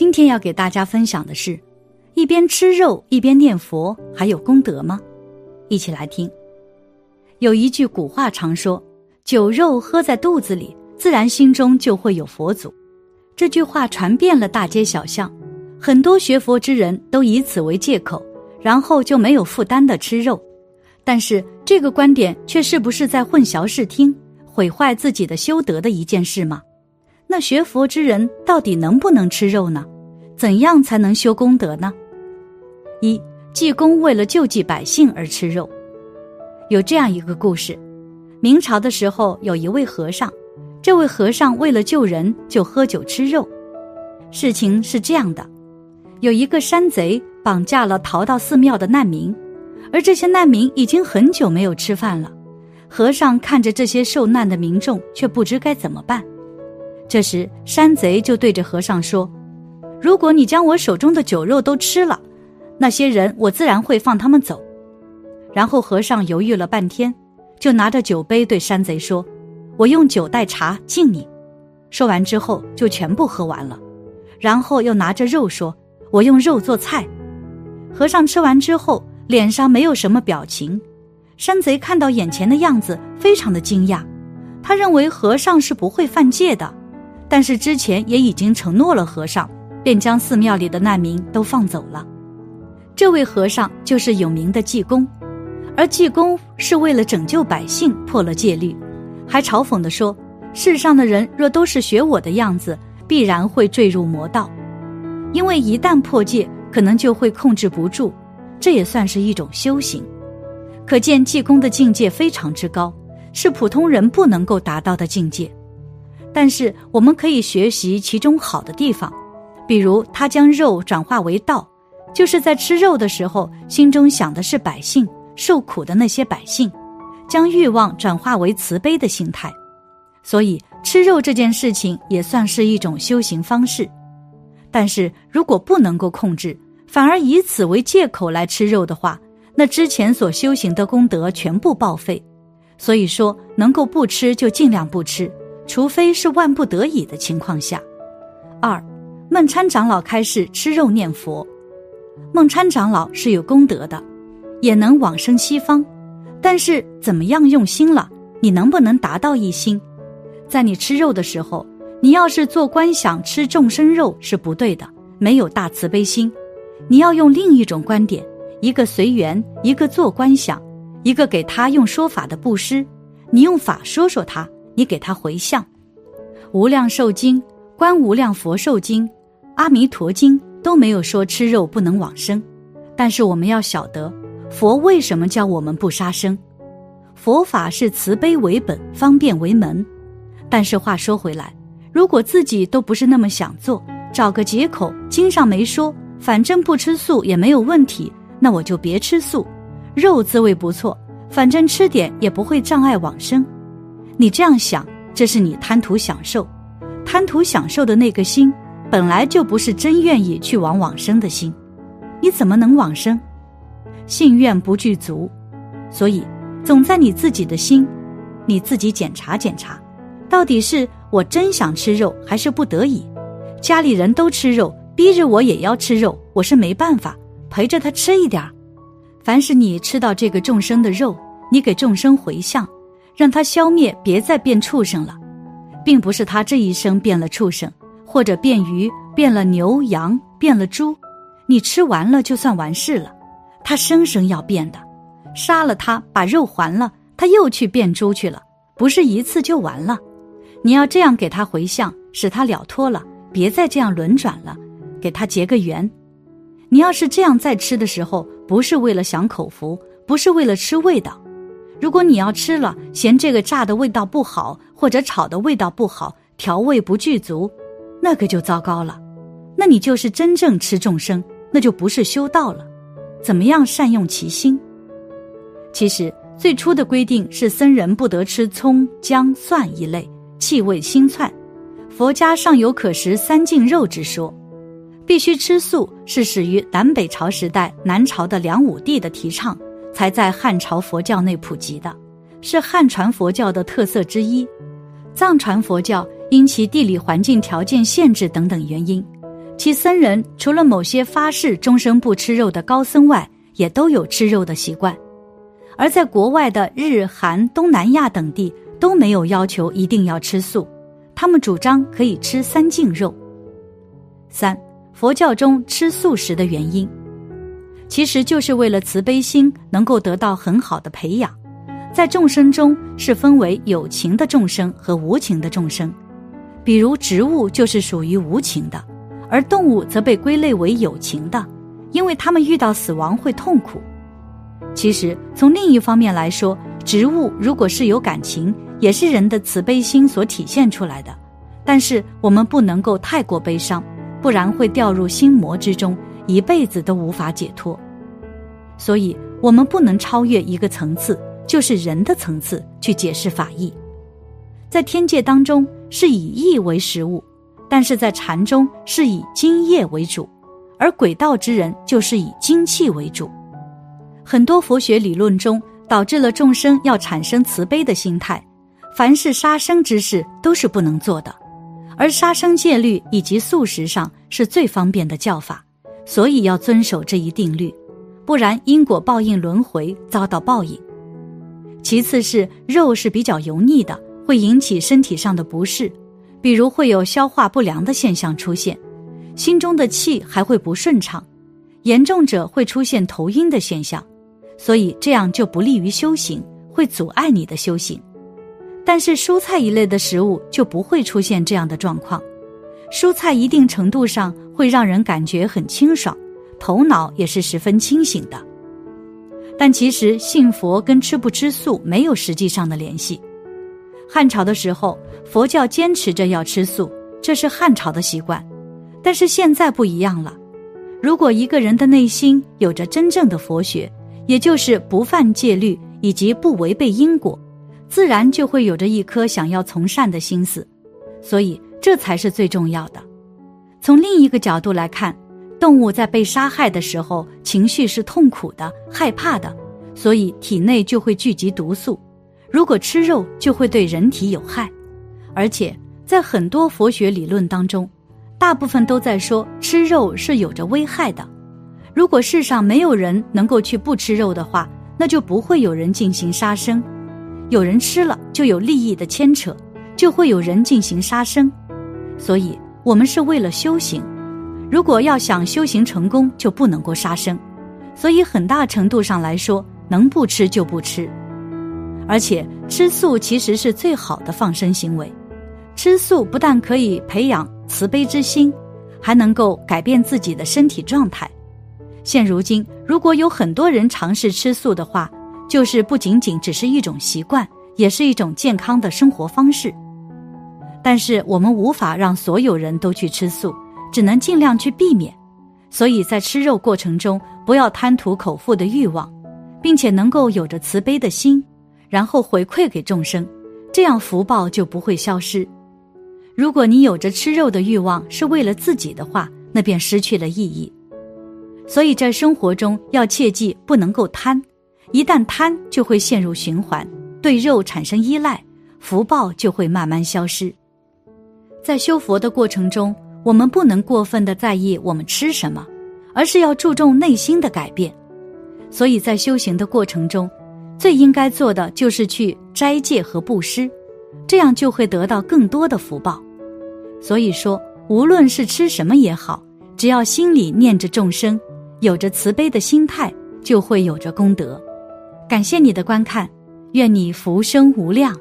今天要给大家分享的是，一边吃肉一边念佛，还有功德吗？一起来听。有一句古话常说：“酒肉喝在肚子里，自然心中就会有佛祖。”这句话传遍了大街小巷，很多学佛之人都以此为借口，然后就没有负担的吃肉。但是这个观点却是不是在混淆视听，毁坏自己的修德的一件事吗？那学佛之人到底能不能吃肉呢？怎样才能修功德呢？一济公为了救济百姓而吃肉。有这样一个故事：明朝的时候，有一位和尚，这位和尚为了救人，就喝酒吃肉。事情是这样的：有一个山贼绑架了逃到寺庙的难民，而这些难民已经很久没有吃饭了。和尚看着这些受难的民众，却不知该怎么办。这时，山贼就对着和尚说：“如果你将我手中的酒肉都吃了，那些人我自然会放他们走。”然后和尚犹豫了半天，就拿着酒杯对山贼说：“我用酒代茶敬你。”说完之后就全部喝完了，然后又拿着肉说：“我用肉做菜。”和尚吃完之后脸上没有什么表情，山贼看到眼前的样子非常的惊讶，他认为和尚是不会犯戒的，但是之前也已经承诺了和尚，便将寺庙里的难民都放走了。这位和尚就是有名的济公。而济公是为了拯救百姓破了戒律，还嘲讽地说：“世上的人若都是学我的样子，必然会坠入魔道，因为一旦破戒，可能就会控制不住。这也算是一种修行。可见济公的境界非常之高，是普通人不能够达到的境界。但是我们可以学习其中好的地方，比如他将肉转化为道，就是在吃肉的时候，心中想的是百姓。”受苦的那些百姓，将欲望转化为慈悲的心态，所以吃肉这件事情也算是一种修行方式。但是如果不能够控制，反而以此为借口来吃肉的话，那之前所修行的功德全部报废。所以说，能够不吃就尽量不吃，除非是万不得已的情况下。二，孟参长老开示吃肉念佛，孟参长老是有功德的。也能往生西方，但是怎么样用心了？你能不能达到一心？在你吃肉的时候，你要是做观想吃众生肉是不对的，没有大慈悲心。你要用另一种观点，一个随缘，一个做观想，一个给他用说法的布施。你用法说说他，你给他回向。无量寿经、观无量佛寿经、阿弥陀经都没有说吃肉不能往生，但是我们要晓得。佛为什么教我们不杀生？佛法是慈悲为本，方便为门。但是话说回来，如果自己都不是那么想做，找个借口，经上没说，反正不吃素也没有问题，那我就别吃素。肉滋味不错，反正吃点也不会障碍往生。你这样想，这是你贪图享受，贪图享受的那个心，本来就不是真愿意去往往生的心，你怎么能往生？信愿不具足，所以总在你自己的心，你自己检查检查，到底是我真想吃肉，还是不得已？家里人都吃肉，逼着我也要吃肉，我是没办法陪着他吃一点儿。凡是你吃到这个众生的肉，你给众生回向，让他消灭，别再变畜生了，并不是他这一生变了畜生，或者变鱼，变了牛羊，变了猪，你吃完了就算完事了。他生生要变的，杀了他，把肉还了，他又去变猪去了，不是一次就完了。你要这样给他回向，使他了脱了，别再这样轮转了，给他结个缘。你要是这样再吃的时候，不是为了享口福，不是为了吃味道。如果你要吃了，嫌这个炸的味道不好，或者炒的味道不好，调味不具足，那个就糟糕了。那你就是真正吃众生，那就不是修道了。怎么样善用其心？其实最初的规定是僧人不得吃葱、姜、蒜一类气味腥窜。佛家尚有可食三净肉之说，必须吃素是始于南北朝时代南朝的梁武帝的提倡，才在汉朝佛教内普及的，是汉传佛教的特色之一。藏传佛教因其地理环境条件限制等等原因。其僧人除了某些发誓终生不吃肉的高僧外，也都有吃肉的习惯。而在国外的日韩东南亚等地都没有要求一定要吃素，他们主张可以吃三净肉。三，佛教中吃素食的原因，其实就是为了慈悲心能够得到很好的培养。在众生中是分为有情的众生和无情的众生，比如植物就是属于无情的，而动物则被归类为有情的，因为它们遇到死亡会痛苦。其实从另一方面来说，植物如果是有感情，也是人的慈悲心所体现出来的。但是我们不能够太过悲伤，不然会掉入心魔之中，一辈子都无法解脱。所以，我们不能超越一个层次。就是人的层次去解释法义，在天界当中是以意为食物，但是在禅中是以精液为主，而鬼道之人就是以精气为主。很多佛学理论中导致了众生要产生慈悲的心态，凡是杀生之事都是不能做的，而杀生戒律以及素食上是最方便的教法，所以要遵守这一定律，不然因果报应轮回遭到报应。其次是肉是比较油腻的，会引起身体上的不适，比如会有消化不良的现象出现，心中的气还会不顺畅，严重者会出现头晕的现象，所以这样就不利于修行，会阻碍你的修行。但是蔬菜一类的食物就不会出现这样的状况，蔬菜一定程度上会让人感觉很清爽，头脑也是十分清醒的。但其实信佛跟吃不吃素没有实际上的联系。汉朝的时候，佛教坚持着要吃素，这是汉朝的习惯。但是现在不一样了。如果一个人的内心有着真正的佛学，也就是不犯戒律以及不违背因果，自然就会有着一颗想要从善的心思。所以这才是最重要的。从另一个角度来看。动物在被杀害的时候，情绪是痛苦的、害怕的，所以体内就会聚集毒素。如果吃肉，就会对人体有害。而且在很多佛学理论当中，大部分都在说吃肉是有着危害的。如果世上没有人能够去不吃肉的话，那就不会有人进行杀生。有人吃了，就有利益的牵扯，就会有人进行杀生。所以，我们是为了修行。如果要想修行成功，就不能够杀生，所以很大程度上来说，能不吃就不吃。而且吃素其实是最好的放生行为。吃素不但可以培养慈悲之心，还能够改变自己的身体状态。现如今，如果有很多人尝试吃素的话，就是不仅仅只是一种习惯，也是一种健康的生活方式。但是我们无法让所有人都去吃素。只能尽量去避免，所以在吃肉过程中不要贪图口腹的欲望，并且能够有着慈悲的心，然后回馈给众生，这样福报就不会消失。如果你有着吃肉的欲望是为了自己的话，那便失去了意义。所以在生活中要切记不能够贪，一旦贪就会陷入循环，对肉产生依赖，福报就会慢慢消失。在修佛的过程中。我们不能过分的在意我们吃什么，而是要注重内心的改变。所以在修行的过程中，最应该做的就是去斋戒和布施，这样就会得到更多的福报。所以说，无论是吃什么也好，只要心里念着众生，有着慈悲的心态，就会有着功德。感谢你的观看，愿你福生无量。